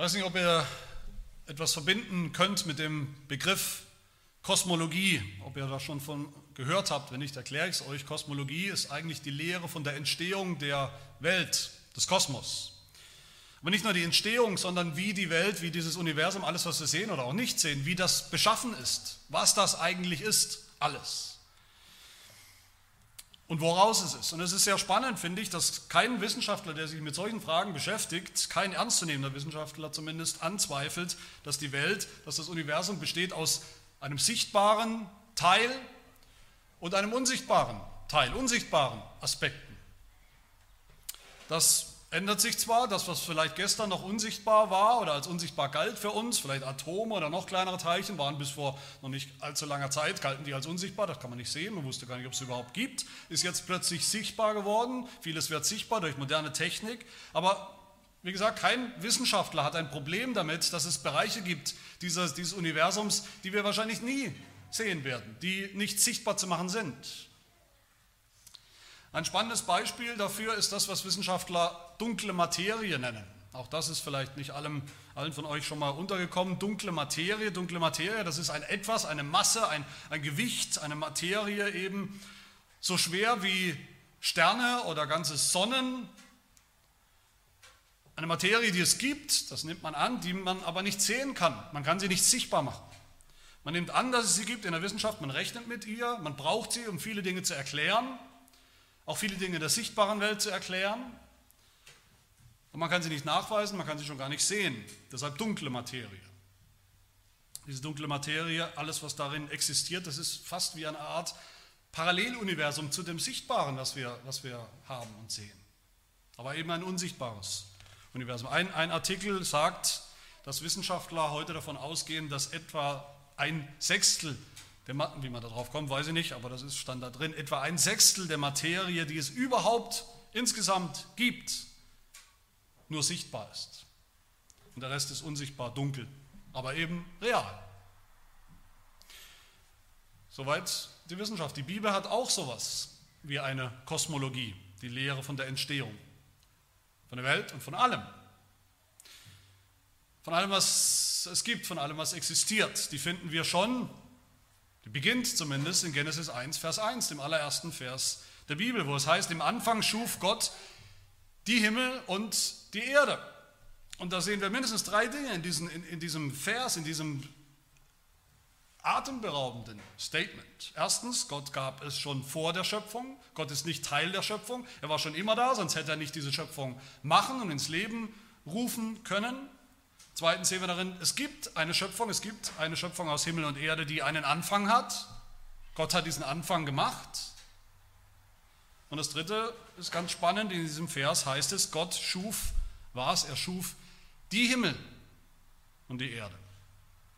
weiß nicht, ob ihr etwas verbinden könnt mit dem Begriff Kosmologie, ob ihr da schon von gehört habt. Wenn nicht, erkläre ich es euch. Kosmologie ist eigentlich die Lehre von der Entstehung der Welt, des Kosmos. Aber nicht nur die Entstehung, sondern wie die Welt, wie dieses Universum, alles, was wir sehen oder auch nicht sehen, wie das beschaffen ist, was das eigentlich ist, alles. Und woraus es ist. Und es ist sehr spannend, finde ich, dass kein Wissenschaftler, der sich mit solchen Fragen beschäftigt, kein ernstzunehmender Wissenschaftler zumindest, anzweifelt, dass die Welt, dass das Universum besteht aus einem sichtbaren Teil und einem unsichtbaren Teil, unsichtbaren Aspekten. Das ändert sich zwar, das, was vielleicht gestern noch unsichtbar war oder als unsichtbar galt für uns, vielleicht Atome oder noch kleinere Teilchen, waren bis vor noch nicht allzu langer Zeit, galten die als unsichtbar, das kann man nicht sehen, man wusste gar nicht, ob es überhaupt gibt, ist jetzt plötzlich sichtbar geworden, vieles wird sichtbar durch moderne Technik, aber wie gesagt, kein Wissenschaftler hat ein Problem damit, dass es Bereiche gibt dieses, dieses Universums, die wir wahrscheinlich nie sehen werden, die nicht sichtbar zu machen sind. Ein spannendes Beispiel dafür ist das, was Wissenschaftler dunkle Materie nennen. Auch das ist vielleicht nicht allem, allen von euch schon mal untergekommen. Dunkle Materie, dunkle Materie, das ist ein Etwas, eine Masse, ein, ein Gewicht, eine Materie eben so schwer wie Sterne oder ganze Sonnen. Eine Materie, die es gibt, das nimmt man an, die man aber nicht sehen kann. Man kann sie nicht sichtbar machen. Man nimmt an, dass es sie gibt in der Wissenschaft, man rechnet mit ihr, man braucht sie, um viele Dinge zu erklären auch viele Dinge der sichtbaren Welt zu erklären. Und man kann sie nicht nachweisen, man kann sie schon gar nicht sehen. Deshalb dunkle Materie. Diese dunkle Materie, alles, was darin existiert, das ist fast wie eine Art Paralleluniversum zu dem Sichtbaren, was wir, was wir haben und sehen. Aber eben ein unsichtbares Universum. Ein, ein Artikel sagt, dass Wissenschaftler heute davon ausgehen, dass etwa ein Sechstel wie man darauf kommt, weiß ich nicht, aber das ist stand da drin, etwa ein Sechstel der Materie, die es überhaupt insgesamt gibt, nur sichtbar ist. Und der Rest ist unsichtbar, dunkel, aber eben real. Soweit die Wissenschaft. Die Bibel hat auch sowas wie eine Kosmologie, die Lehre von der Entstehung, von der Welt und von allem. Von allem, was es gibt, von allem, was existiert. Die finden wir schon die beginnt zumindest in Genesis 1, Vers 1, dem allerersten Vers der Bibel, wo es heißt, im Anfang schuf Gott die Himmel und die Erde. Und da sehen wir mindestens drei Dinge in, diesen, in, in diesem Vers, in diesem atemberaubenden Statement. Erstens, Gott gab es schon vor der Schöpfung. Gott ist nicht Teil der Schöpfung. Er war schon immer da, sonst hätte er nicht diese Schöpfung machen und ins Leben rufen können. Zweitens sehen wir darin, es gibt eine Schöpfung, es gibt eine Schöpfung aus Himmel und Erde, die einen Anfang hat. Gott hat diesen Anfang gemacht. Und das dritte ist ganz spannend, in diesem Vers heißt es, Gott schuf was? Er schuf die Himmel und die Erde.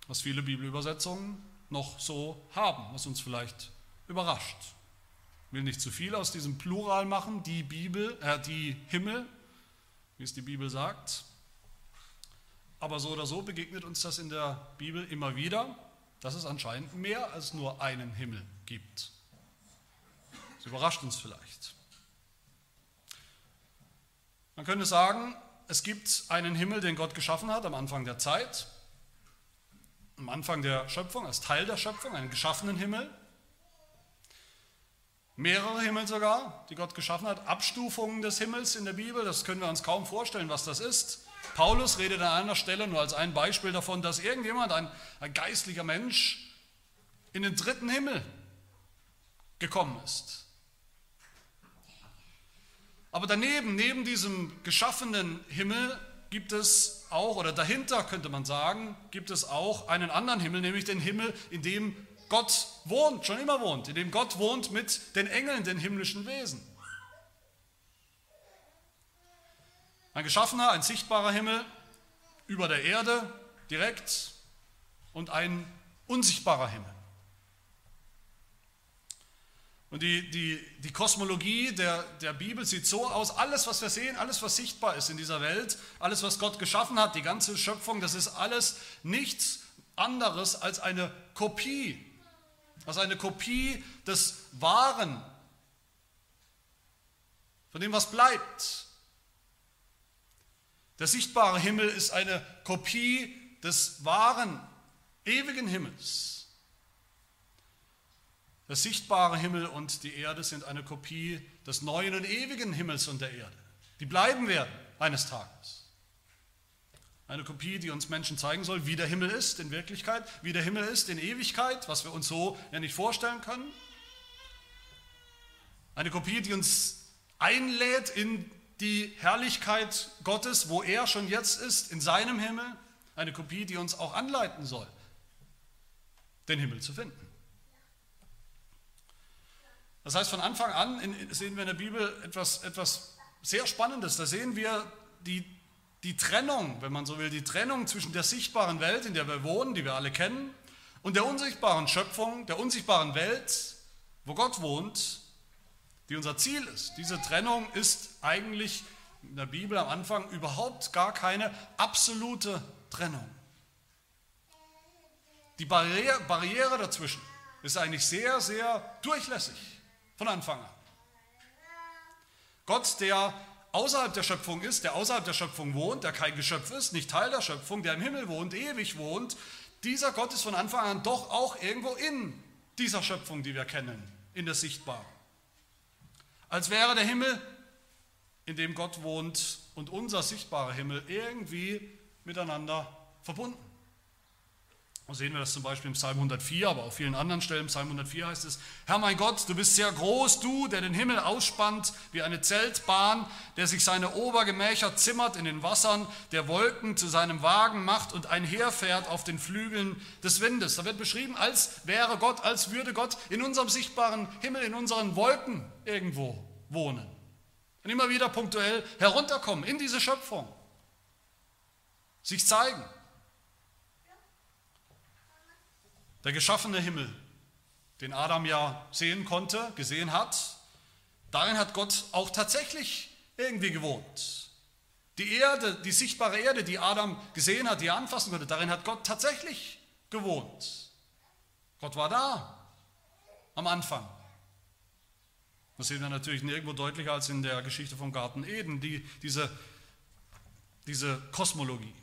Was viele Bibelübersetzungen noch so haben, was uns vielleicht überrascht. Ich will nicht zu viel aus diesem Plural machen, die Bibel, äh, die Himmel, wie es die Bibel sagt. Aber so oder so begegnet uns das in der Bibel immer wieder, dass es anscheinend mehr als nur einen Himmel gibt. Das überrascht uns vielleicht. Man könnte sagen, es gibt einen Himmel, den Gott geschaffen hat am Anfang der Zeit, am Anfang der Schöpfung, als Teil der Schöpfung, einen geschaffenen Himmel. Mehrere Himmel sogar, die Gott geschaffen hat, Abstufungen des Himmels in der Bibel, das können wir uns kaum vorstellen, was das ist. Paulus redet an einer Stelle nur als ein Beispiel davon, dass irgendjemand, ein, ein geistlicher Mensch, in den dritten Himmel gekommen ist. Aber daneben, neben diesem geschaffenen Himmel, gibt es auch, oder dahinter könnte man sagen, gibt es auch einen anderen Himmel, nämlich den Himmel, in dem Gott wohnt, schon immer wohnt, in dem Gott wohnt mit den Engeln, den himmlischen Wesen. Ein geschaffener, ein sichtbarer Himmel über der Erde direkt und ein unsichtbarer Himmel. Und die, die, die Kosmologie der, der Bibel sieht so aus, alles, was wir sehen, alles, was sichtbar ist in dieser Welt, alles, was Gott geschaffen hat, die ganze Schöpfung, das ist alles nichts anderes als eine Kopie, als eine Kopie des Wahren, von dem, was bleibt, Der sichtbare Himmel ist eine Kopie des wahren, ewigen Himmels. Der sichtbare Himmel und die Erde sind eine Kopie des neuen und ewigen Himmels und der Erde, die bleiben werden eines Tages. Eine Kopie, die uns Menschen zeigen soll, wie der Himmel ist in Wirklichkeit, wie der Himmel ist in Ewigkeit, was wir uns so ja nicht vorstellen können. Eine Kopie, die uns einlädt in die Herrlichkeit Gottes, wo er schon jetzt ist, in seinem Himmel. Eine Kopie, die uns auch anleiten soll, den Himmel zu finden. Das heißt, von Anfang an sehen wir in der Bibel etwas, etwas sehr Spannendes. Da sehen wir die, die Trennung, wenn man so will, die Trennung zwischen der sichtbaren Welt, in der wir wohnen, die wir alle kennen, und der unsichtbaren Schöpfung, der unsichtbaren Welt, wo Gott wohnt, die unser Ziel ist. Diese Trennung ist eigentlich in der Bibel am Anfang überhaupt gar keine absolute Trennung. Die Barriere, Barriere dazwischen ist eigentlich sehr, sehr durchlässig von Anfang an. Gott, der außerhalb der Schöpfung ist, der außerhalb der Schöpfung wohnt, der kein Geschöpf ist, nicht Teil der Schöpfung, der im Himmel wohnt, ewig wohnt, dieser Gott ist von Anfang an doch auch irgendwo in dieser Schöpfung, die wir kennen, in der Sichtbaren. Als wäre der Himmel, in dem Gott wohnt, und unser sichtbarer Himmel irgendwie miteinander verbunden. Sehen wir das zum Beispiel im Psalm 104, aber auf vielen anderen Stellen. Im Psalm 104 heißt es, Herr mein Gott, du bist sehr groß, du, der den Himmel ausspannt wie eine Zeltbahn, der sich seine Obergemächer zimmert in den Wassern, der Wolken zu seinem Wagen macht und einherfährt auf den Flügeln des Windes. Da wird beschrieben, als wäre Gott, als würde Gott in unserem sichtbaren Himmel, in unseren Wolken irgendwo wohnen. Und immer wieder punktuell herunterkommen in diese Schöpfung, sich zeigen. Der geschaffene Himmel, den Adam ja sehen konnte, gesehen hat, darin hat Gott auch tatsächlich irgendwie gewohnt. Die Erde, die sichtbare Erde, die Adam gesehen hat, die er anfassen konnte, darin hat Gott tatsächlich gewohnt. Gott war da am Anfang. Das sehen wir natürlich nirgendwo deutlicher als in der Geschichte vom Garten Eden, die, diese, diese Kosmologie.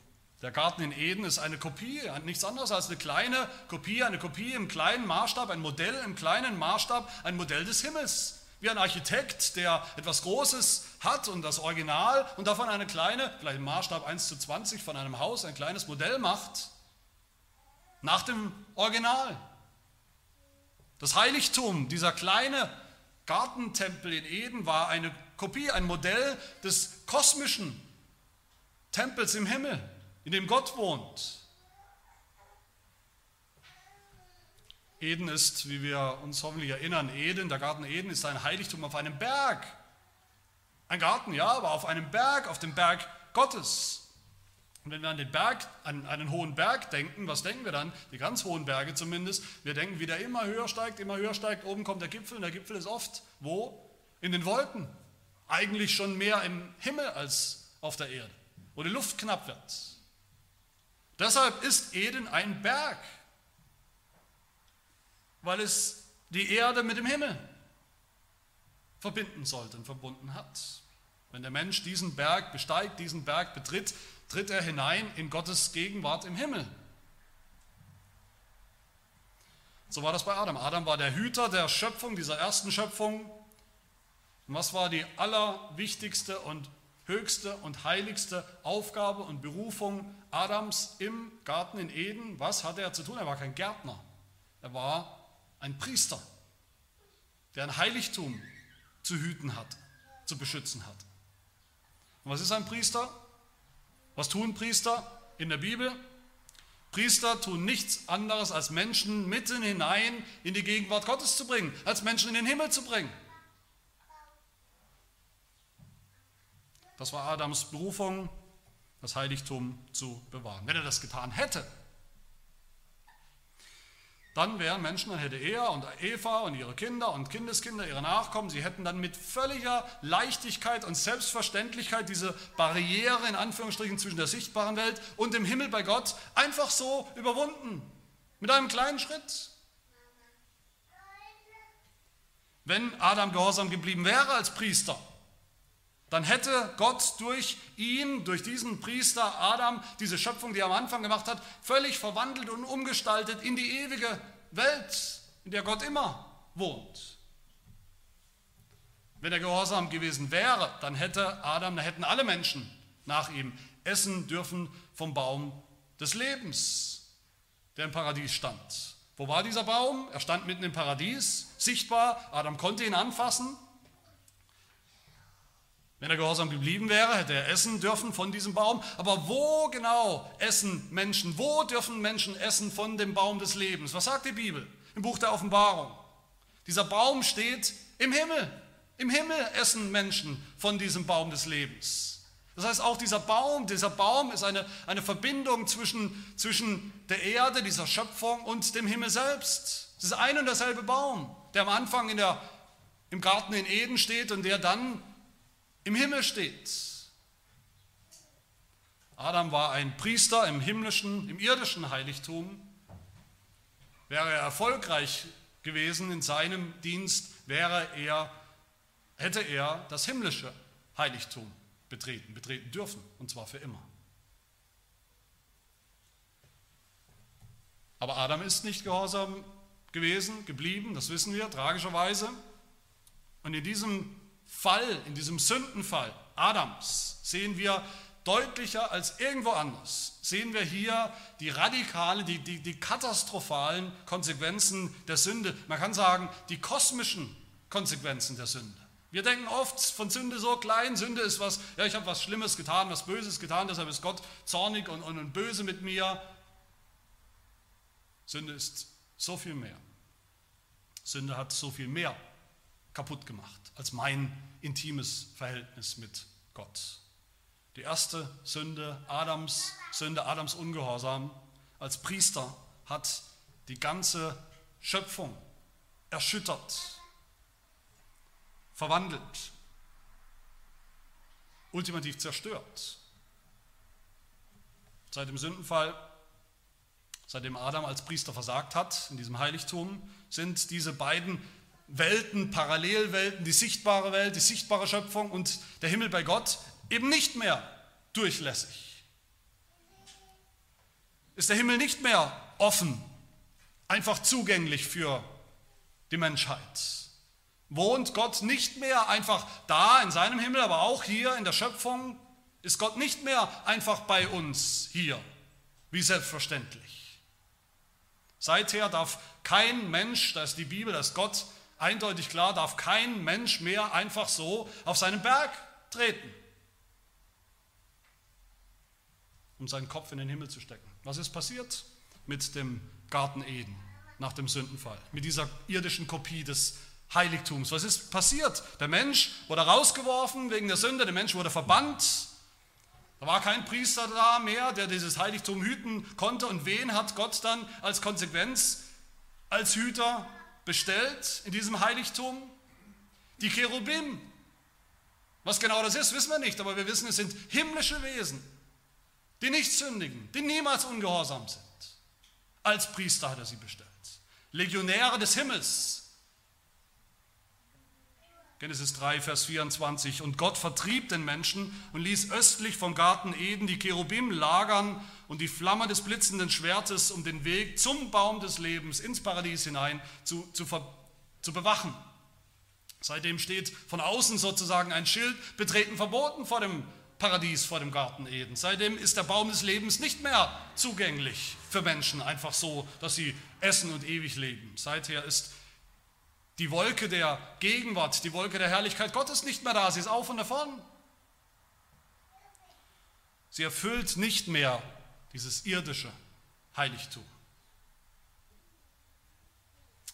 Der Garten in Eden ist eine Kopie, nichts anderes als eine kleine Kopie, eine Kopie im kleinen Maßstab, ein Modell im kleinen Maßstab, ein Modell des Himmels. Wie ein Architekt, der etwas Großes hat und das Original und davon eine kleine, vielleicht im Maßstab 1 zu 20 von einem Haus, ein kleines Modell macht, nach dem Original. Das Heiligtum, dieser kleine Gartentempel in Eden war eine Kopie, ein Modell des kosmischen Tempels im Himmel in dem Gott wohnt. Eden ist, wie wir uns hoffentlich erinnern, Eden, der Garten Eden ist ein Heiligtum auf einem Berg. Ein Garten, ja, aber auf einem Berg, auf dem Berg Gottes. Und wenn wir an den Berg, an einen hohen Berg denken, was denken wir dann? Die ganz hohen Berge zumindest. Wir denken, wie der immer höher steigt, immer höher steigt. Oben kommt der Gipfel und der Gipfel ist oft wo? In den Wolken. Eigentlich schon mehr im Himmel als auf der Erde, wo die Luft knapp wird. Deshalb ist Eden ein Berg, weil es die Erde mit dem Himmel verbinden sollte und verbunden hat. Wenn der Mensch diesen Berg besteigt, diesen Berg betritt, tritt er hinein in Gottes Gegenwart im Himmel. So war das bei Adam. Adam war der Hüter der Schöpfung, dieser ersten Schöpfung. Und was war die allerwichtigste und höchste und heiligste Aufgabe und Berufung Adams im Garten in Eden. Was hatte er zu tun? Er war kein Gärtner. Er war ein Priester, der ein Heiligtum zu hüten hat, zu beschützen hat. Und was ist ein Priester? Was tun Priester in der Bibel? Priester tun nichts anderes, als Menschen mitten hinein in die Gegenwart Gottes zu bringen, als Menschen in den Himmel zu bringen. Das war Adams Berufung, das Heiligtum zu bewahren. Wenn er das getan hätte, dann wären Menschen, dann hätte er und Eva und ihre Kinder und Kindeskinder, ihre Nachkommen, sie hätten dann mit völliger Leichtigkeit und Selbstverständlichkeit diese Barriere in Anführungsstrichen zwischen der sichtbaren Welt und dem Himmel bei Gott einfach so überwunden. Mit einem kleinen Schritt. Wenn Adam gehorsam geblieben wäre als Priester, dann hätte Gott durch ihn, durch diesen Priester Adam, diese Schöpfung, die er am Anfang gemacht hat, völlig verwandelt und umgestaltet in die ewige Welt, in der Gott immer wohnt. Wenn er gehorsam gewesen wäre, dann hätte Adam, dann hätten alle Menschen nach ihm essen dürfen vom Baum des Lebens, der im Paradies stand. Wo war dieser Baum? Er stand mitten im Paradies, sichtbar. Adam konnte ihn anfassen. Wenn er gehorsam geblieben wäre, hätte er essen dürfen von diesem Baum. Aber wo genau essen Menschen? Wo dürfen Menschen essen von dem Baum des Lebens? Was sagt die Bibel im Buch der Offenbarung? Dieser Baum steht im Himmel. Im Himmel essen Menschen von diesem Baum des Lebens. Das heißt, auch dieser Baum, dieser Baum ist eine, eine Verbindung zwischen, zwischen der Erde, dieser Schöpfung und dem Himmel selbst. Es ist ein und derselbe Baum, der am Anfang in der, im Garten in Eden steht und der dann im Himmel steht. Adam war ein Priester im himmlischen, im irdischen Heiligtum. Wäre er erfolgreich gewesen in seinem Dienst, wäre er, hätte er das himmlische Heiligtum betreten, betreten dürfen, und zwar für immer. Aber Adam ist nicht gehorsam gewesen, geblieben, das wissen wir, tragischerweise. Und in diesem Fall, in diesem Sündenfall Adams sehen wir deutlicher als irgendwo anders, sehen wir hier die radikalen, die, die, die katastrophalen Konsequenzen der Sünde. Man kann sagen, die kosmischen Konsequenzen der Sünde. Wir denken oft von Sünde so klein, Sünde ist was, ja, ich habe was Schlimmes getan, was Böses getan, deshalb ist Gott zornig und, und, und böse mit mir. Sünde ist so viel mehr. Sünde hat so viel mehr kaputt gemacht als mein intimes Verhältnis mit Gott. Die erste Sünde, Adams Sünde, Adams Ungehorsam als Priester hat die ganze Schöpfung erschüttert verwandelt, ultimativ zerstört. Seit dem Sündenfall, seitdem Adam als Priester versagt hat in diesem Heiligtum, sind diese beiden Welten, Parallelwelten, die sichtbare Welt, die sichtbare Schöpfung und der Himmel bei Gott eben nicht mehr durchlässig. Ist der Himmel nicht mehr offen, einfach zugänglich für die Menschheit wohnt Gott nicht mehr einfach da in seinem Himmel, aber auch hier in der Schöpfung ist Gott nicht mehr einfach bei uns hier, wie selbstverständlich. Seither darf kein Mensch, da ist die Bibel, da Gott eindeutig klar, darf kein Mensch mehr einfach so auf seinen Berg treten, um seinen Kopf in den Himmel zu stecken. Was ist passiert mit dem Garten Eden nach dem Sündenfall, mit dieser irdischen Kopie des Heiligtums. Was ist passiert? Der Mensch wurde rausgeworfen wegen der Sünde, der Mensch wurde verbannt. Da war kein Priester da mehr, der dieses Heiligtum hüten konnte. Und wen hat Gott dann als Konsequenz als Hüter bestellt in diesem Heiligtum? Die Cherubim. Was genau das ist, wissen wir nicht, aber wir wissen, es sind himmlische Wesen, die nicht sündigen, die niemals ungehorsam sind. Als Priester hat er sie bestellt. Legionäre des Himmels, Genesis 3, Vers 24. Und Gott vertrieb den Menschen und ließ östlich vom Garten Eden die Cherubim lagern und die Flamme des blitzenden Schwertes, um den Weg zum Baum des Lebens ins Paradies hinein zu, zu, zu bewachen. Seitdem steht von außen sozusagen ein Schild, betreten verboten vor dem Paradies, vor dem Garten Eden. Seitdem ist der Baum des Lebens nicht mehr zugänglich für Menschen, einfach so, dass sie essen und ewig leben. Seither ist die Wolke der Gegenwart, die Wolke der Herrlichkeit Gottes nicht mehr da, sie ist auf und davon. Sie erfüllt nicht mehr dieses irdische Heiligtum.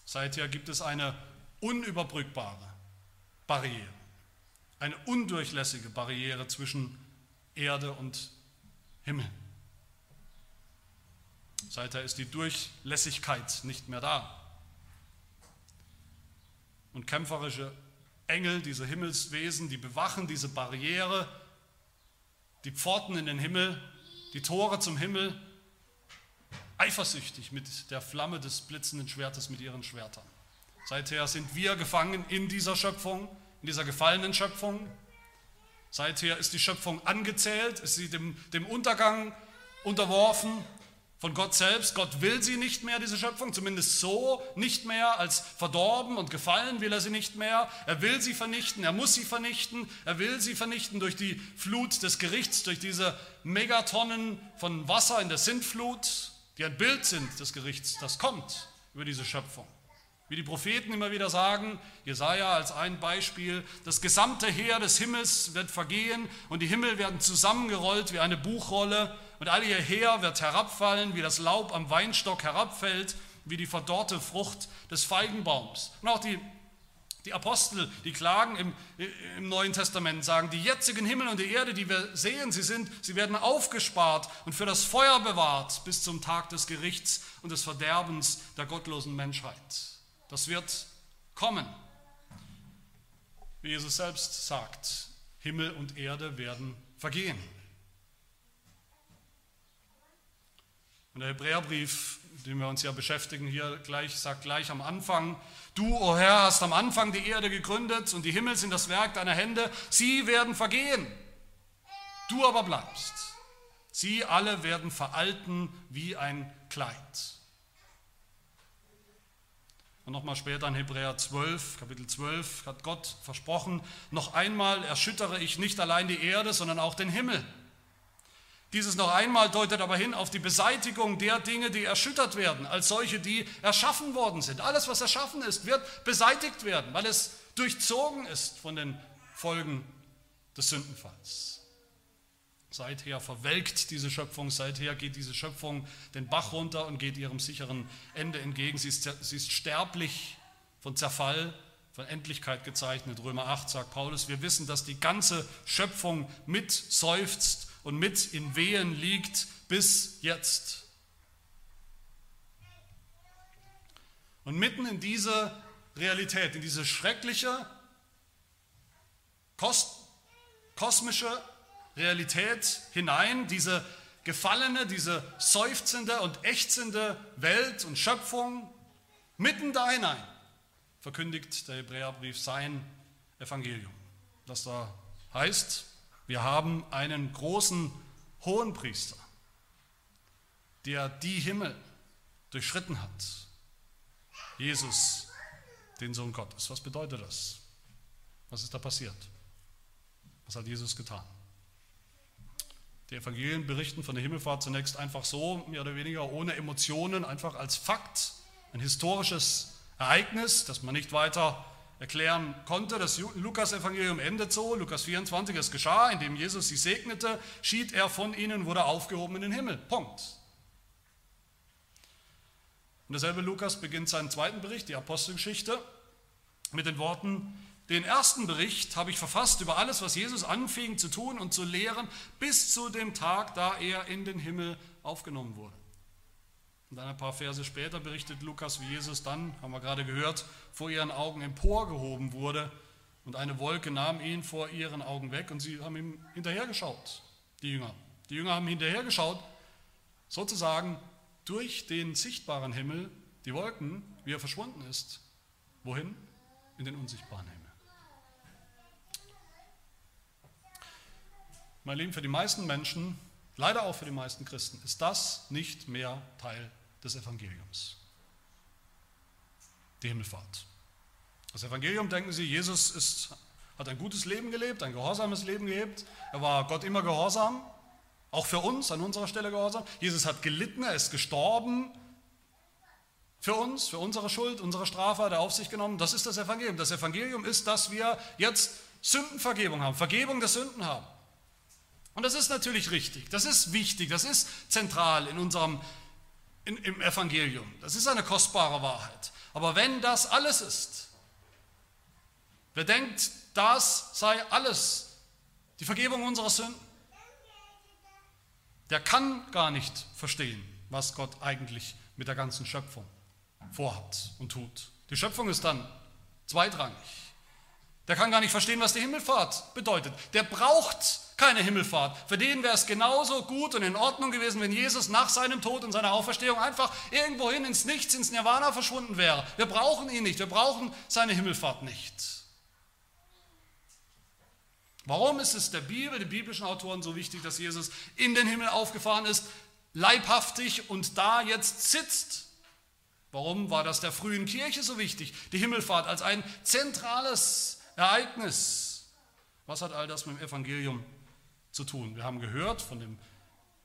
Seither gibt es eine unüberbrückbare Barriere, eine undurchlässige Barriere zwischen Erde und Himmel. Seither ist die Durchlässigkeit nicht mehr da und kämpferische Engel, diese Himmelswesen, die bewachen diese Barriere, die Pforten in den Himmel, die Tore zum Himmel, eifersüchtig mit der Flamme des blitzenden Schwertes mit ihren Schwertern. Seither sind wir gefangen in dieser Schöpfung, in dieser gefallenen Schöpfung. Seither ist die Schöpfung angezählt, ist sie dem, dem Untergang unterworfen von Gott selbst. Gott will sie nicht mehr, diese Schöpfung, zumindest so nicht mehr. Als verdorben und gefallen will er sie nicht mehr. Er will sie vernichten, er muss sie vernichten. Er will sie vernichten durch die Flut des Gerichts, durch diese Megatonnen von Wasser in der Sintflut, die ein Bild sind des Gerichts, das kommt über diese Schöpfung. Wie die Propheten immer wieder sagen, Jesaja als ein Beispiel, das gesamte Heer des Himmels wird vergehen und die Himmel werden zusammengerollt wie eine Buchrolle und all ihr Heer wird herabfallen, wie das Laub am Weinstock herabfällt, wie die verdorrte Frucht des Feigenbaums. Und auch die, die Apostel, die klagen im, im Neuen Testament, sagen, die jetzigen Himmel und die Erde, die wir sehen, sie, sind, sie werden aufgespart und für das Feuer bewahrt bis zum Tag des Gerichts und des Verderbens der gottlosen Menschheit. Das wird kommen. Wie Jesus selbst sagt, Himmel und Erde werden vergehen. Und der Hebräerbrief, den wir uns ja beschäftigen, hier gleich, sagt gleich am Anfang, du, o oh Herr, hast am Anfang die Erde gegründet und die Himmel sind das Werk deiner Hände, sie werden vergehen, du aber bleibst. Sie alle werden veralten wie ein Kleid. Und nochmal später in Hebräer 12, Kapitel 12, hat Gott versprochen, noch einmal erschüttere ich nicht allein die Erde, sondern auch den Himmel. Dieses noch einmal deutet aber hin auf die Beseitigung der Dinge, die erschüttert werden, als solche, die erschaffen worden sind. Alles, was erschaffen ist, wird beseitigt werden, weil es durchzogen ist von den Folgen des Sündenfalls. Seither verwelkt diese Schöpfung, seither geht diese Schöpfung den Bach runter und geht ihrem sicheren Ende entgegen. Sie ist, sie ist sterblich von Zerfall, von Endlichkeit gezeichnet. Römer 8 sagt Paulus, wir wissen, dass die ganze Schöpfung mit seufzt und mit in Wehen liegt bis jetzt. Und mitten in diese Realität, in diese schreckliche, kosmische Realität hinein, diese gefallene, diese seufzende und ächzende Welt und Schöpfung, mitten da hinein, verkündigt der Hebräerbrief sein Evangelium. Das da heißt, wir haben einen großen Hohenpriester, der die Himmel durchschritten hat. Jesus, den Sohn Gottes. Was bedeutet das? Was ist da passiert? Was hat Jesus getan? Die Evangelien berichten von der Himmelfahrt zunächst einfach so, mehr oder weniger ohne Emotionen, einfach als Fakt, ein historisches Ereignis, das man nicht weiter erklären konnte. Das Lukas-Evangelium endet so, Lukas 24, es geschah, indem Jesus sie segnete, schied er von ihnen, wurde aufgehoben in den Himmel. Punkt. Und derselbe Lukas beginnt seinen zweiten Bericht, die Apostelgeschichte, mit den Worten, den ersten Bericht habe ich verfasst über alles, was Jesus anfing zu tun und zu lehren, bis zu dem Tag, da er in den Himmel aufgenommen wurde. Und dann ein paar Verse später berichtet Lukas, wie Jesus dann, haben wir gerade gehört, vor ihren Augen emporgehoben wurde und eine Wolke nahm ihn vor ihren Augen weg und sie haben ihm hinterhergeschaut, die Jünger. Die Jünger haben hinterhergeschaut, sozusagen durch den sichtbaren Himmel, die Wolken, wie er verschwunden ist. Wohin? In den unsichtbaren Himmel. Mein Lieben, für die meisten Menschen, leider auch für die meisten Christen, ist das nicht mehr Teil des Evangeliums. Die Himmelfahrt. Das Evangelium, denken Sie, Jesus ist, hat ein gutes Leben gelebt, ein gehorsames Leben gelebt. Er war Gott immer gehorsam, auch für uns, an unserer Stelle gehorsam. Jesus hat gelitten, er ist gestorben für uns, für unsere Schuld, unsere Strafe hat er auf sich genommen. Das ist das Evangelium. Das Evangelium ist, dass wir jetzt Sündenvergebung haben, Vergebung der Sünden haben. Und das ist natürlich richtig, das ist wichtig, das ist zentral in unserem in, im Evangelium. Das ist eine kostbare Wahrheit. Aber wenn das alles ist, wer denkt, das sei alles, die Vergebung unserer Sünden, der kann gar nicht verstehen, was Gott eigentlich mit der ganzen Schöpfung vorhat und tut. Die Schöpfung ist dann zweitrangig. Der kann gar nicht verstehen, was die Himmelfahrt bedeutet. Der braucht keine Himmelfahrt. Für den wäre es genauso gut und in Ordnung gewesen, wenn Jesus nach seinem Tod und seiner Auferstehung einfach irgendwohin ins Nichts, ins Nirvana verschwunden wäre. Wir brauchen ihn nicht, wir brauchen seine Himmelfahrt nicht. Warum ist es der Bibel, den biblischen Autoren so wichtig, dass Jesus in den Himmel aufgefahren ist, leibhaftig und da jetzt sitzt? Warum war das der frühen Kirche so wichtig? Die Himmelfahrt als ein zentrales Ereignis. Was hat all das mit dem Evangelium zu tun? Wir haben gehört von dem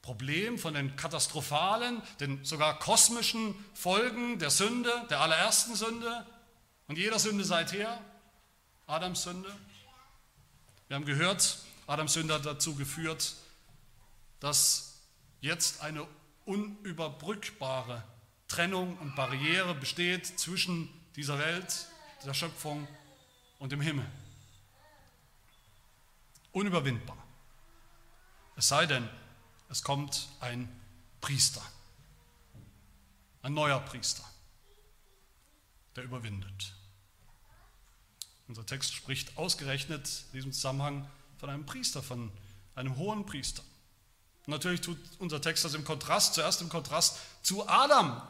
Problem, von den katastrophalen, den sogar kosmischen Folgen der Sünde, der allerersten Sünde und jeder Sünde seither, Adams Sünde. Wir haben gehört, Adams Sünde hat dazu geführt, dass jetzt eine unüberbrückbare Trennung und Barriere besteht zwischen dieser Welt, der Schöpfung und dem Himmel. Unüberwindbar. Es sei denn, es kommt ein Priester, ein neuer Priester, der überwindet. Unser Text spricht ausgerechnet in diesem Zusammenhang von einem Priester, von einem hohen Priester. Natürlich tut unser Text das im Kontrast, zuerst im Kontrast zu Adam,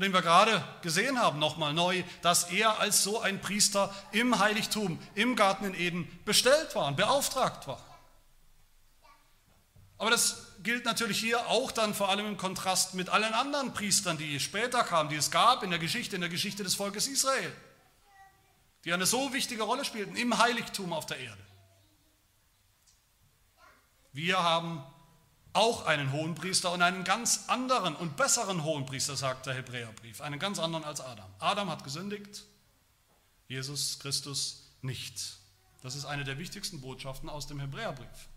von dem wir gerade gesehen haben, nochmal neu, dass er als so ein Priester im Heiligtum, im Garten in Eden bestellt war und beauftragt war. Aber das gilt natürlich hier auch dann vor allem im Kontrast mit allen anderen Priestern, die später kamen, die es gab in der Geschichte, in der Geschichte des Volkes Israel die eine so wichtige Rolle spielten im Heiligtum auf der Erde. Wir haben auch einen Hohenpriester und einen ganz anderen und besseren Hohenpriester, sagt der Hebräerbrief, einen ganz anderen als Adam. Adam hat gesündigt, Jesus Christus nicht. Das ist eine der wichtigsten Botschaften aus dem Hebräerbrief.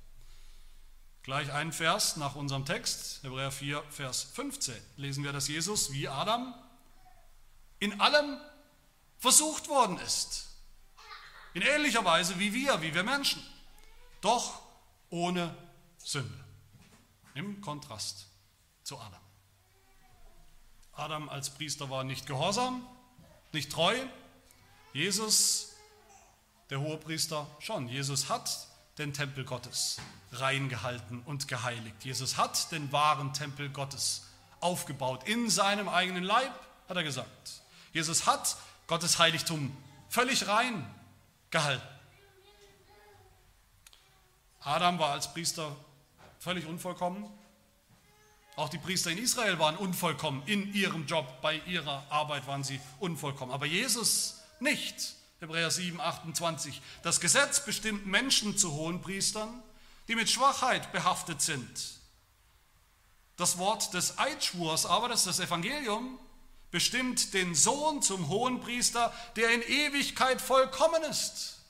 Gleich ein Vers nach unserem Text, Hebräer 4, Vers 15, lesen wir, dass Jesus wie Adam in allem versucht worden ist. In ähnlicher Weise wie wir, wie wir Menschen. Doch ohne Sünde. Im Kontrast zu Adam. Adam als Priester war nicht gehorsam, nicht treu. Jesus, der Hohepriester, schon. Jesus hat den Tempel Gottes reingehalten und geheiligt. Jesus hat den wahren Tempel Gottes aufgebaut in seinem eigenen Leib, hat er gesagt. Jesus hat Gottes Heiligtum völlig rein gehalten. Adam war als Priester völlig unvollkommen. Auch die Priester in Israel waren unvollkommen. In ihrem Job, bei ihrer Arbeit waren sie unvollkommen. Aber Jesus nicht. Hebräer 7, 28. Das Gesetz bestimmt Menschen zu hohen Priestern, die mit Schwachheit behaftet sind. Das Wort des Eidschwurs aber, das ist das Evangelium, bestimmt den Sohn zum Hohenpriester, der in Ewigkeit vollkommen ist.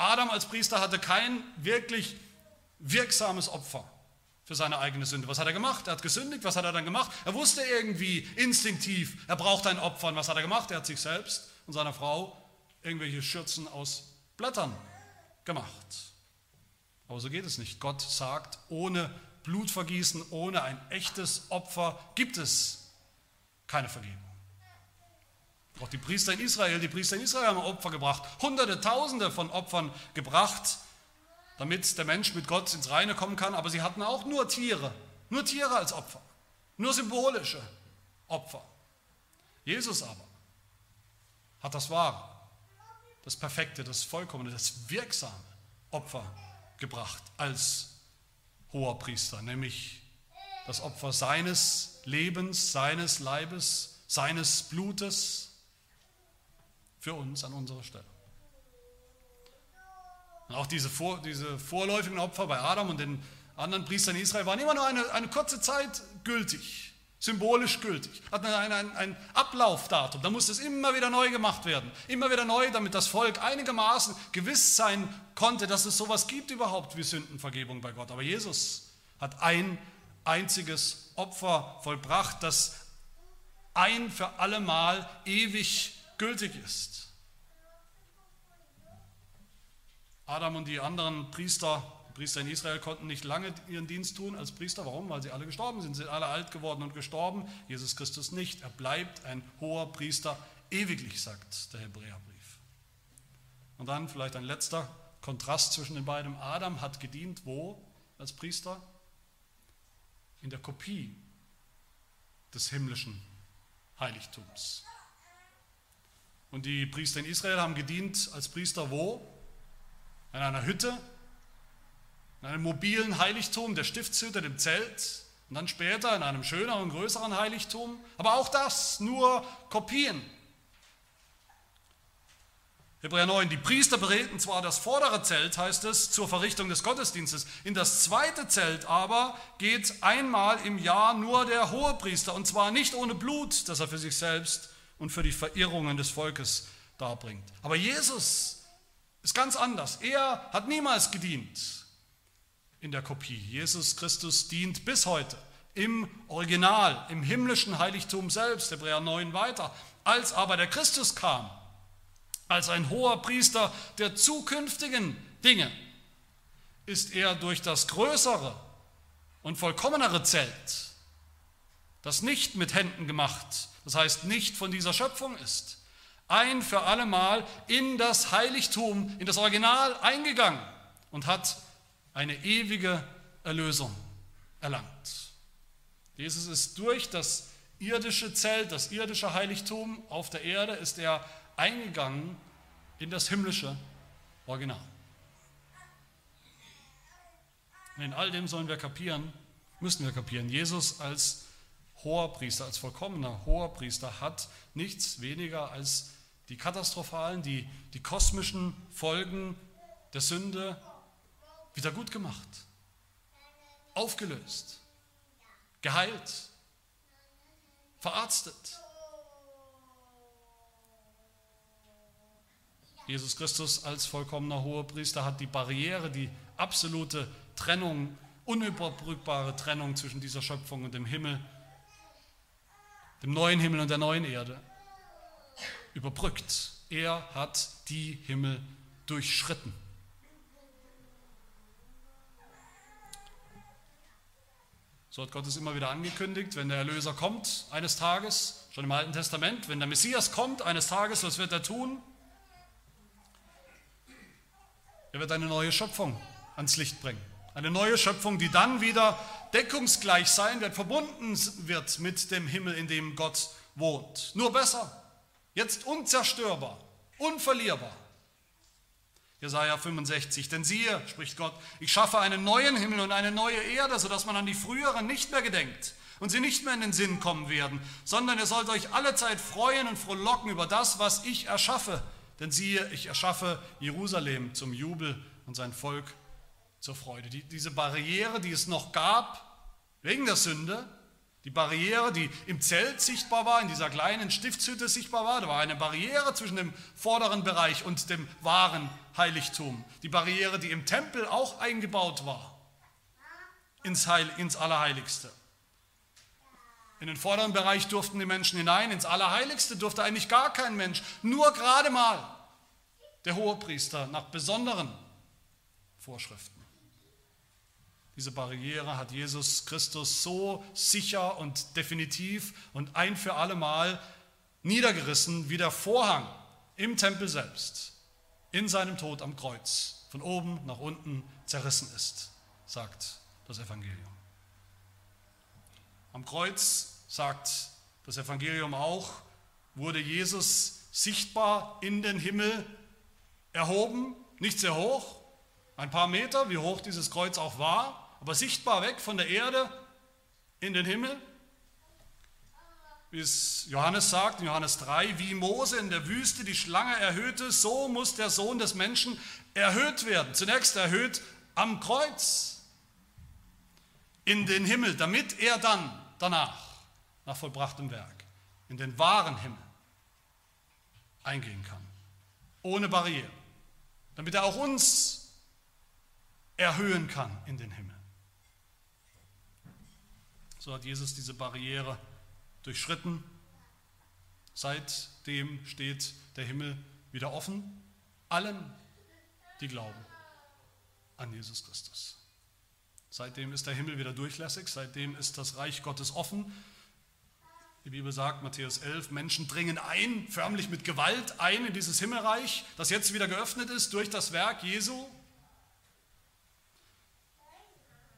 Adam als Priester hatte kein wirklich wirksames Opfer für seine eigene Sünde. Was hat er gemacht? Er hat gesündigt. Was hat er dann gemacht? Er wusste irgendwie instinktiv, er braucht ein Opfer. Und was hat er gemacht? Er hat sich selbst und seiner Frau irgendwelche Schürzen aus Blättern gemacht. Aber so geht es nicht. Gott sagt, ohne Blutvergießen, ohne ein echtes Opfer gibt es keine Vergebung. Auch die Priester in Israel, die Priester in Israel haben Opfer gebracht, hunderte, tausende von Opfern gebracht, damit der Mensch mit Gott ins Reine kommen kann, aber sie hatten auch nur Tiere, nur Tiere als Opfer, nur symbolische Opfer. Jesus aber hat das wahre, das perfekte, das vollkommene, das wirksame Opfer gebracht als hoher Priester, nämlich das Opfer seines Lebens, seines Leibes, seines Blutes für uns an unserer Stelle. Und auch diese, vor, diese vorläufigen Opfer bei Adam und den anderen Priestern in Israel waren immer nur eine, eine kurze Zeit gültig symbolisch gültig, hat ein, ein, ein Ablaufdatum. Da musste es immer wieder neu gemacht werden. Immer wieder neu, damit das Volk einigermaßen gewiss sein konnte, dass es sowas gibt überhaupt wie Sündenvergebung bei Gott. Aber Jesus hat ein einziges Opfer vollbracht, das ein für allemal ewig gültig ist. Adam und die anderen Priester Priester in Israel konnten nicht lange ihren Dienst tun als Priester. Warum? Weil sie alle gestorben sind. Sie sind alle alt geworden und gestorben. Jesus Christus nicht. Er bleibt ein hoher Priester ewiglich, sagt der Hebräerbrief. Und dann vielleicht ein letzter Kontrast zwischen den beiden. Adam hat gedient wo als Priester? In der Kopie des himmlischen Heiligtums. Und die Priester in Israel haben gedient als Priester wo? In einer Hütte, in einem mobilen Heiligtum, der Stiftshütte, dem Zelt und dann später in einem schöneren, größeren Heiligtum. Aber auch das nur Kopien. Hebräer 9, die Priester betreten zwar das vordere Zelt, heißt es, zur Verrichtung des Gottesdienstes. In das zweite Zelt aber geht einmal im Jahr nur der Hohepriester, und zwar nicht ohne Blut, das er für sich selbst und für die Verirrungen des Volkes darbringt. Aber Jesus ist ganz anders. Er hat niemals gedient in der Kopie. Jesus Christus dient bis heute im Original, im himmlischen Heiligtum selbst, Hebräer 9 weiter. Als aber der Christus kam, als ein hoher Priester der zukünftigen Dinge, ist er durch das größere und vollkommenere Zelt, das nicht mit Händen gemacht, das heißt nicht von dieser Schöpfung ist, ein für allemal in das Heiligtum, in das Original eingegangen und hat eine ewige Erlösung erlangt. Jesus ist durch das irdische Zelt, das irdische Heiligtum auf der Erde, ist er eingegangen in das himmlische Original. Und in all dem sollen wir kapieren, müssen wir kapieren, Jesus als hoher Priester, als vollkommener hoher Priester hat nichts weniger als die katastrophalen, die, die kosmischen Folgen der Sünde wieder gut gemacht, aufgelöst, geheilt, verarztet. Jesus Christus als vollkommener Hohepriester hat die Barriere, die absolute Trennung, unüberbrückbare Trennung zwischen dieser Schöpfung und dem Himmel, dem neuen Himmel und der neuen Erde überbrückt. Er hat die Himmel durchschritten. So hat Gott es immer wieder angekündigt, wenn der Erlöser kommt eines Tages, schon im Alten Testament, wenn der Messias kommt eines Tages, was wird er tun? Er wird eine neue Schöpfung ans Licht bringen. Eine neue Schöpfung, die dann wieder deckungsgleich sein wird, verbunden wird mit dem Himmel, in dem Gott wohnt. Nur besser. Jetzt unzerstörbar, unverlierbar. Jesaja 65, denn siehe, spricht Gott, ich schaffe einen neuen Himmel und eine neue Erde, sodass man an die früheren nicht mehr gedenkt und sie nicht mehr in den Sinn kommen werden, sondern ihr sollt euch alle Zeit freuen und frohlocken über das, was ich erschaffe denn siehe, ich erschaffe Jerusalem zum Jubel und sein Volk zur Freude. Die, diese Barriere, die es noch gab, wegen der Sünde, die Barriere, die im Zelt sichtbar war, in dieser kleinen Stiftshütte sichtbar war, da war eine Barriere zwischen dem vorderen Bereich und dem wahren Heiligtum. Die Barriere, die im Tempel auch eingebaut war, ins, Heil, ins Allerheiligste. In den vorderen Bereich durften die Menschen hinein, ins Allerheiligste durfte eigentlich gar kein Mensch, nur gerade mal der Hohepriester nach besonderen Vorschriften. Diese Barriere hat Jesus Christus so sicher und definitiv und ein für alle Mal niedergerissen, wie der Vorhang im Tempel selbst in seinem Tod am Kreuz von oben nach unten zerrissen ist, sagt das Evangelium. Am Kreuz, sagt das Evangelium auch, wurde Jesus sichtbar in den Himmel erhoben, nicht sehr hoch, ein paar Meter, wie hoch dieses Kreuz auch war, aber sichtbar weg von der Erde in den Himmel. Wie es Johannes sagt in Johannes 3, wie Mose in der Wüste die Schlange erhöhte, so muss der Sohn des Menschen erhöht werden. Zunächst erhöht am Kreuz in den Himmel, damit er dann danach, nach vollbrachtem Werk, in den wahren Himmel eingehen kann. Ohne Barriere. Damit er auch uns erhöhen kann in den Himmel. So hat Jesus diese Barriere durchschritten. Seitdem steht der Himmel wieder offen, allen, die glauben an Jesus Christus. Seitdem ist der Himmel wieder durchlässig, seitdem ist das Reich Gottes offen. Die Bibel sagt, Matthäus 11, Menschen dringen ein, förmlich mit Gewalt ein in dieses Himmelreich, das jetzt wieder geöffnet ist durch das Werk Jesu.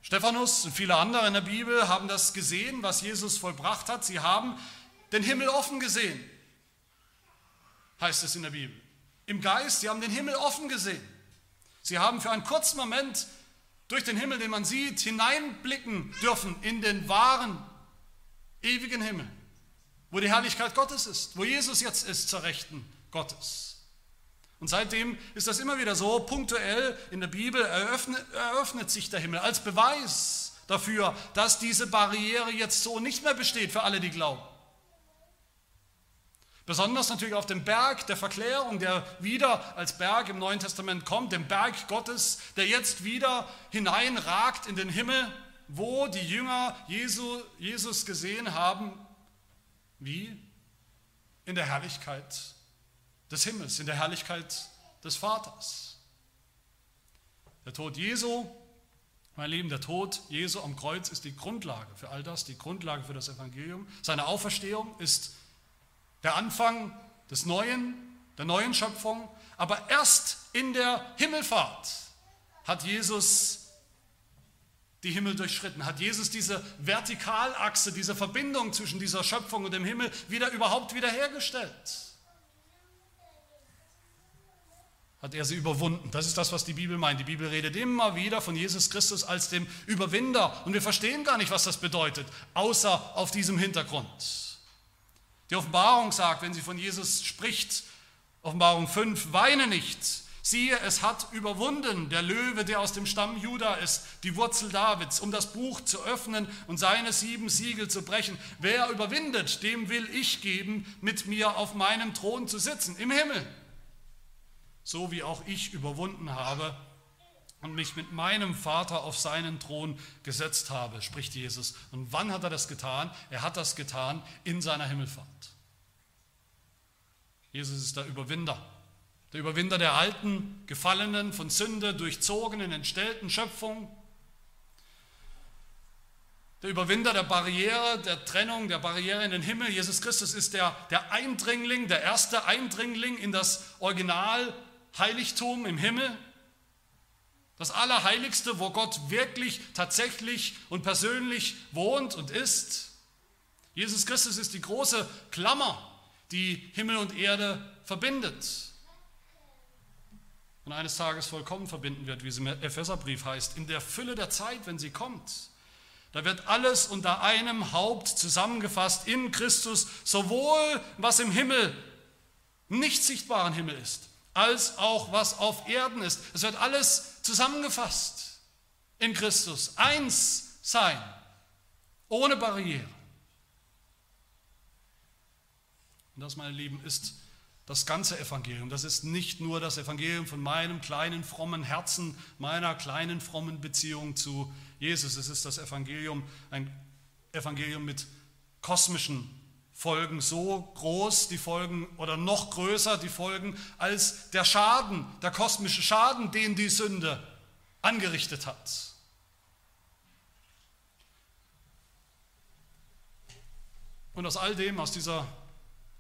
Stephanus und viele andere in der Bibel haben das gesehen, was Jesus vollbracht hat. Sie haben den Himmel offen gesehen, heißt es in der Bibel. Im Geist, sie haben den Himmel offen gesehen. Sie haben für einen kurzen Moment durch den Himmel, den man sieht, hineinblicken dürfen in den wahren, ewigen Himmel, wo die Herrlichkeit Gottes ist, wo Jesus jetzt ist zur Rechten Gottes. Und seitdem ist das immer wieder so, punktuell in der Bibel eröffnet, eröffnet sich der Himmel als Beweis dafür, dass diese Barriere jetzt so nicht mehr besteht für alle, die glauben. Besonders natürlich auf dem Berg der Verklärung, der wieder als Berg im Neuen Testament kommt, dem Berg Gottes, der jetzt wieder hineinragt in den Himmel, wo die Jünger Jesu, Jesus gesehen haben, wie in der Herrlichkeit des Himmels, in der Herrlichkeit des Vaters. Der Tod Jesu, mein Lieben, der Tod Jesu am Kreuz ist die Grundlage für all das, die Grundlage für das Evangelium. Seine Auferstehung ist der Anfang des Neuen, der neuen Schöpfung. Aber erst in der Himmelfahrt hat Jesus die Himmel durchschritten, hat Jesus diese Vertikalachse, diese Verbindung zwischen dieser Schöpfung und dem Himmel wieder überhaupt wiederhergestellt. Hat er sie überwunden. Das ist das, was die Bibel meint. Die Bibel redet immer wieder von Jesus Christus als dem Überwinder. Und wir verstehen gar nicht, was das bedeutet, außer auf diesem Hintergrund. Die Offenbarung sagt, wenn sie von Jesus spricht, Offenbarung 5, weine nicht. Siehe, es hat überwunden der Löwe, der aus dem Stamm Juda ist, die Wurzel Davids, um das Buch zu öffnen und seine sieben Siegel zu brechen. Wer überwindet, dem will ich geben, mit mir auf meinem Thron zu sitzen, im Himmel. So wie auch ich überwunden habe und mich mit meinem Vater auf seinen Thron gesetzt habe, spricht Jesus. Und wann hat er das getan? Er hat das getan in seiner Himmelfahrt. Jesus ist der Überwinder, der Überwinder der alten, gefallenen, von Sünde durchzogenen, entstellten Schöpfung, der Überwinder der Barriere, der Trennung, der Barriere in den Himmel. Jesus Christus ist der, der Eindringling, der erste Eindringling in das Original Heiligtum im Himmel, das Allerheiligste, wo Gott wirklich, tatsächlich und persönlich wohnt und ist. Jesus Christus ist die große Klammer, die Himmel und Erde verbindet. Und eines Tages vollkommen verbinden wird, wie es im Epheserbrief heißt, in der Fülle der Zeit, wenn sie kommt. Da wird alles unter einem Haupt zusammengefasst in Christus, sowohl was im Himmel, nicht sichtbaren Himmel ist, als auch was auf Erden ist. Es wird alles zusammengefasst in Christus. Eins sein, ohne Barriere. Und das, meine Lieben, ist das ganze Evangelium. Das ist nicht nur das Evangelium von meinem kleinen frommen Herzen, meiner kleinen frommen Beziehung zu Jesus. Es ist das Evangelium, ein Evangelium mit kosmischen Folgen so groß, die Folgen oder noch größer die Folgen als der Schaden, der kosmische Schaden, den die Sünde angerichtet hat. Und aus all dem, aus dieser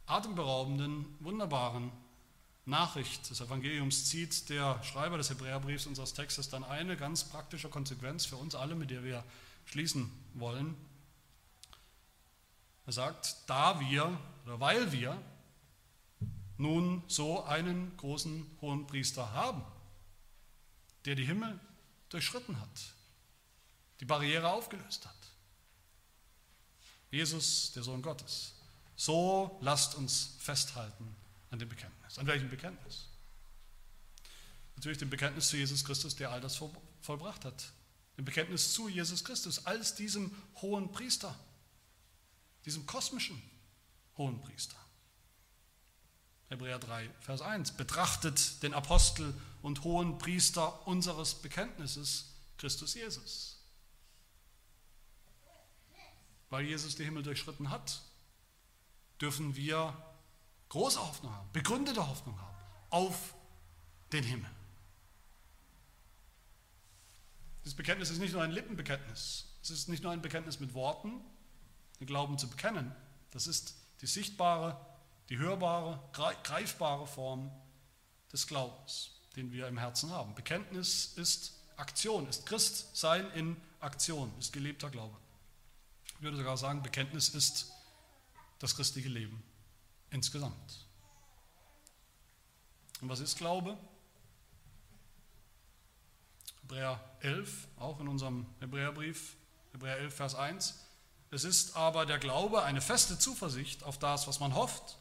atemberaubenden, wunderbaren Nachricht des Evangeliums zieht der Schreiber des Hebräerbriefs unseres Textes dann eine ganz praktische Konsequenz für uns alle, mit der wir schließen wollen. Er sagt, da wir oder weil wir nun so einen großen hohen Priester haben, der die Himmel durchschritten hat, die Barriere aufgelöst hat. Jesus, der Sohn Gottes. So lasst uns festhalten an dem Bekenntnis. An welchem Bekenntnis? Natürlich dem Bekenntnis zu Jesus Christus, der all das vollbracht hat. Dem Bekenntnis zu Jesus Christus als diesem hohen Priester diesem kosmischen hohen Priester. Hebräer 3, Vers 1. Betrachtet den Apostel und hohen Priester unseres Bekenntnisses, Christus Jesus. Weil Jesus die Himmel durchschritten hat, dürfen wir große Hoffnung haben, begründete Hoffnung haben auf den Himmel. Dieses Bekenntnis ist nicht nur ein Lippenbekenntnis. Es ist nicht nur ein Bekenntnis mit Worten, den Glauben zu bekennen. Das ist die sichtbare, die hörbare, greifbare Form des Glaubens, den wir im Herzen haben. Bekenntnis ist Aktion, ist Christsein in Aktion, ist gelebter Glaube. Ich würde sogar sagen, Bekenntnis ist das christliche Leben insgesamt. Und was ist Glaube? Hebräer 11, auch in unserem Hebräerbrief, Hebräer 11, Vers 1. Es ist aber der Glaube eine feste Zuversicht auf das, was man hofft,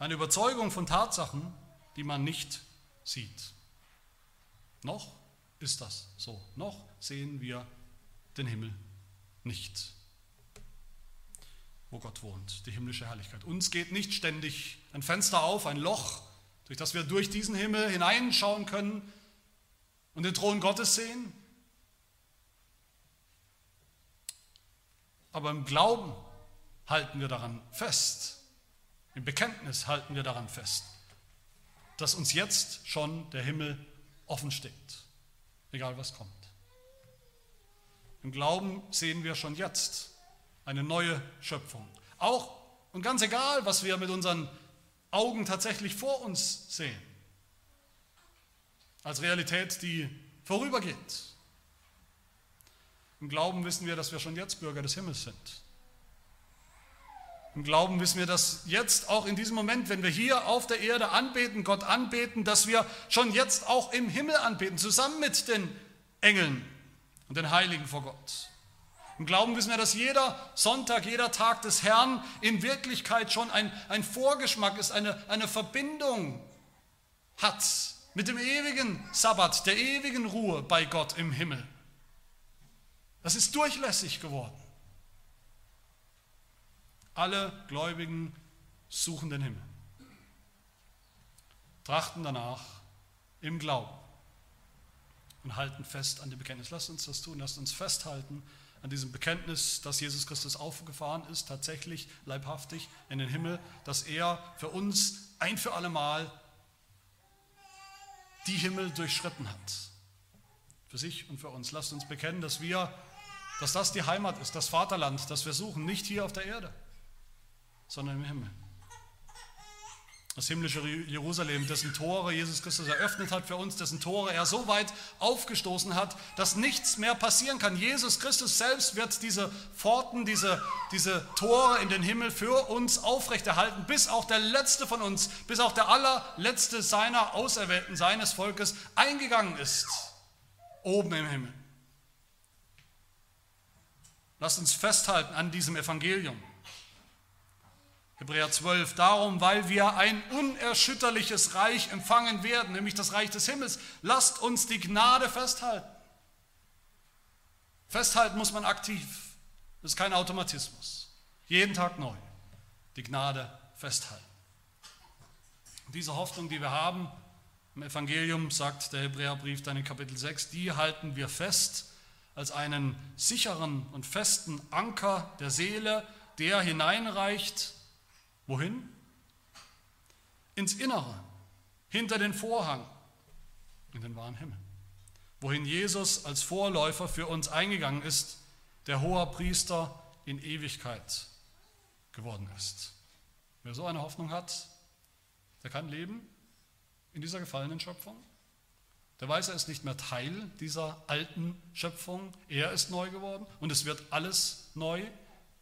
eine Überzeugung von Tatsachen, die man nicht sieht. Noch ist das so. Noch sehen wir den Himmel nicht, wo Gott wohnt, die himmlische Herrlichkeit. Uns geht nicht ständig ein Fenster auf, ein Loch, durch das wir durch diesen Himmel hineinschauen können und den Thron Gottes sehen. Aber im Glauben halten wir daran fest, im Bekenntnis halten wir daran fest, dass uns jetzt schon der Himmel offen steht, egal was kommt. Im Glauben sehen wir schon jetzt eine neue Schöpfung. Auch und ganz egal, was wir mit unseren Augen tatsächlich vor uns sehen. Als Realität, die vorübergeht. Im Glauben wissen wir, dass wir schon jetzt Bürger des Himmels sind. Im Glauben wissen wir, dass jetzt auch in diesem Moment, wenn wir hier auf der Erde anbeten, Gott anbeten, dass wir schon jetzt auch im Himmel anbeten, zusammen mit den Engeln und den Heiligen vor Gott. Im Glauben wissen wir, dass jeder Sonntag, jeder Tag des Herrn in Wirklichkeit schon ein, ein Vorgeschmack ist, eine, eine Verbindung hat mit dem ewigen Sabbat, der ewigen Ruhe bei Gott im Himmel. Das ist durchlässig geworden. Alle Gläubigen suchen den Himmel, trachten danach im Glauben und halten fest an dem Bekenntnis. Lasst uns das tun, lasst uns festhalten an diesem Bekenntnis, dass Jesus Christus aufgefahren ist, tatsächlich leibhaftig in den Himmel, dass er für uns ein für alle Mal die Himmel durchschritten hat. Für sich und für uns. Lasst uns bekennen, dass wir, dass das die Heimat ist, das Vaterland, das wir suchen, nicht hier auf der Erde, sondern im Himmel. Das himmlische Jerusalem, dessen Tore Jesus Christus eröffnet hat für uns, dessen Tore er so weit aufgestoßen hat, dass nichts mehr passieren kann. Jesus Christus selbst wird diese Pforten, diese, diese Tore in den Himmel für uns aufrechterhalten, bis auch der letzte von uns, bis auch der allerletzte seiner Auserwählten, seines Volkes eingegangen ist, oben im Himmel. Lasst uns festhalten an diesem Evangelium. Hebräer 12, darum, weil wir ein unerschütterliches Reich empfangen werden, nämlich das Reich des Himmels, lasst uns die Gnade festhalten. Festhalten muss man aktiv, das ist kein Automatismus. Jeden Tag neu die Gnade festhalten. Und diese Hoffnung, die wir haben im Evangelium, sagt der Hebräerbrief dann in Kapitel 6, die halten wir fest als einen sicheren und festen Anker der Seele, der hineinreicht Wohin? Ins Innere, hinter den Vorhang, in den wahren Himmel. Wohin Jesus als Vorläufer für uns eingegangen ist, der hoher Priester in Ewigkeit geworden ist. Wer so eine Hoffnung hat, der kann leben in dieser gefallenen Schöpfung. Der weiß, er ist nicht mehr Teil dieser alten Schöpfung. Er ist neu geworden und es wird alles neu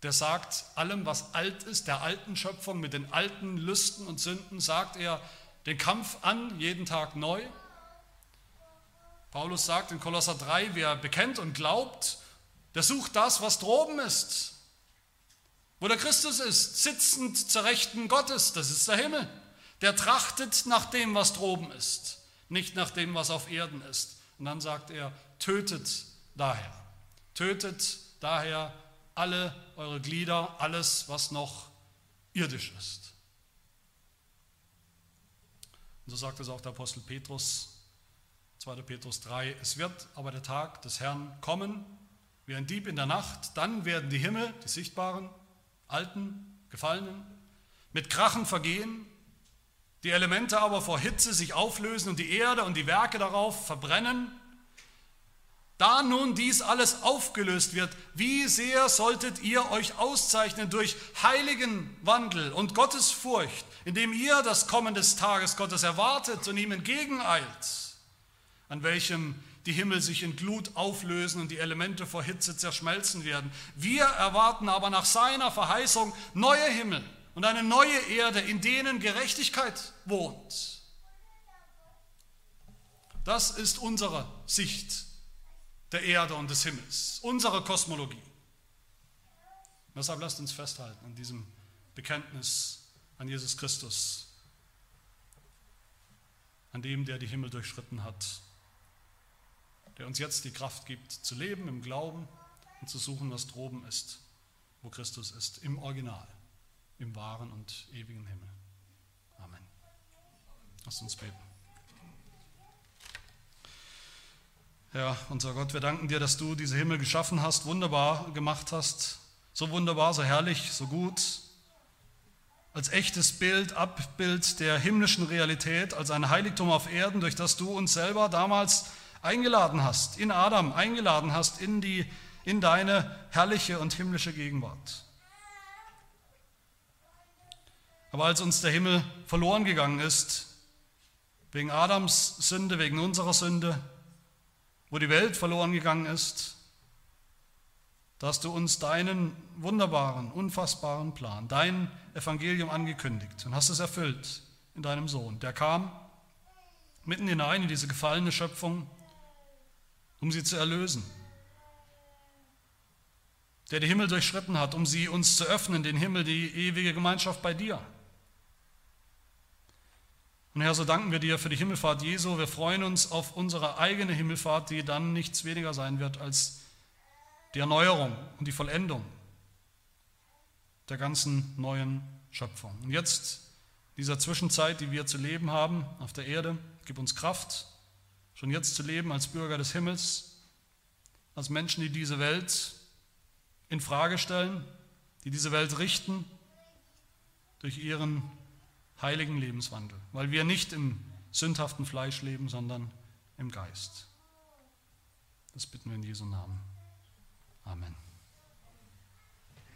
der sagt allem, was alt ist, der alten Schöpfung mit den alten Lüsten und Sünden, sagt er den Kampf an, jeden Tag neu. Paulus sagt in Kolosser 3, wer bekennt und glaubt, der sucht das, was droben ist, wo der Christus ist, sitzend zur Rechten Gottes, das ist der Himmel. Der trachtet nach dem, was droben ist, nicht nach dem, was auf Erden ist. Und dann sagt er, tötet daher, tötet daher alle eure Glieder, alles, was noch irdisch ist. Und so sagt es auch der Apostel Petrus, 2. Petrus 3, es wird aber der Tag des Herrn kommen, wie ein Dieb in der Nacht, dann werden die Himmel, die sichtbaren, alten, gefallenen, mit Krachen vergehen, die Elemente aber vor Hitze sich auflösen und die Erde und die Werke darauf verbrennen da nun dies alles aufgelöst wird, wie sehr solltet ihr euch auszeichnen durch heiligen Wandel und Gottesfurcht, indem ihr das Kommen des Tages Gottes erwartet und ihm entgegeneilt, an welchem die Himmel sich in Glut auflösen und die Elemente vor Hitze zerschmelzen werden. Wir erwarten aber nach seiner Verheißung neue Himmel und eine neue Erde, in denen Gerechtigkeit wohnt. Das ist unsere Sicht der Erde und des Himmels, unsere Kosmologie. Deshalb lasst uns festhalten an diesem Bekenntnis an Jesus Christus, an dem, der die Himmel durchschritten hat, der uns jetzt die Kraft gibt, zu leben im Glauben und zu suchen, was droben ist, wo Christus ist, im Original, im wahren und ewigen Himmel. Amen. Lasst uns beten. Ja, unser Gott, wir danken dir, dass du diese Himmel geschaffen hast, wunderbar gemacht hast, so wunderbar, so herrlich, so gut, als echtes Bild, Abbild der himmlischen Realität, als ein Heiligtum auf Erden, durch das du uns selber damals eingeladen hast, in Adam eingeladen hast, in, die, in deine herrliche und himmlische Gegenwart. Aber als uns der Himmel verloren gegangen ist, wegen Adams Sünde, wegen unserer Sünde, wo die Welt verloren gegangen ist, da hast du uns deinen wunderbaren, unfassbaren Plan, dein Evangelium angekündigt und hast es erfüllt in deinem Sohn. Der kam mitten hinein in diese gefallene Schöpfung, um sie zu erlösen. Der die Himmel durchschritten hat, um sie uns zu öffnen, den Himmel, die ewige Gemeinschaft bei dir. Und Herr, so danken wir dir für die Himmelfahrt Jesu. Wir freuen uns auf unsere eigene Himmelfahrt, die dann nichts weniger sein wird als die Erneuerung und die Vollendung der ganzen neuen Schöpfung. Und jetzt, dieser Zwischenzeit, die wir zu leben haben auf der Erde, gib uns Kraft, schon jetzt zu leben als Bürger des Himmels, als Menschen, die diese Welt in Frage stellen, die diese Welt richten durch ihren heiligen Lebenswandel, weil wir nicht im sündhaften Fleisch leben, sondern im Geist. Das bitten wir in Jesu Namen. Amen.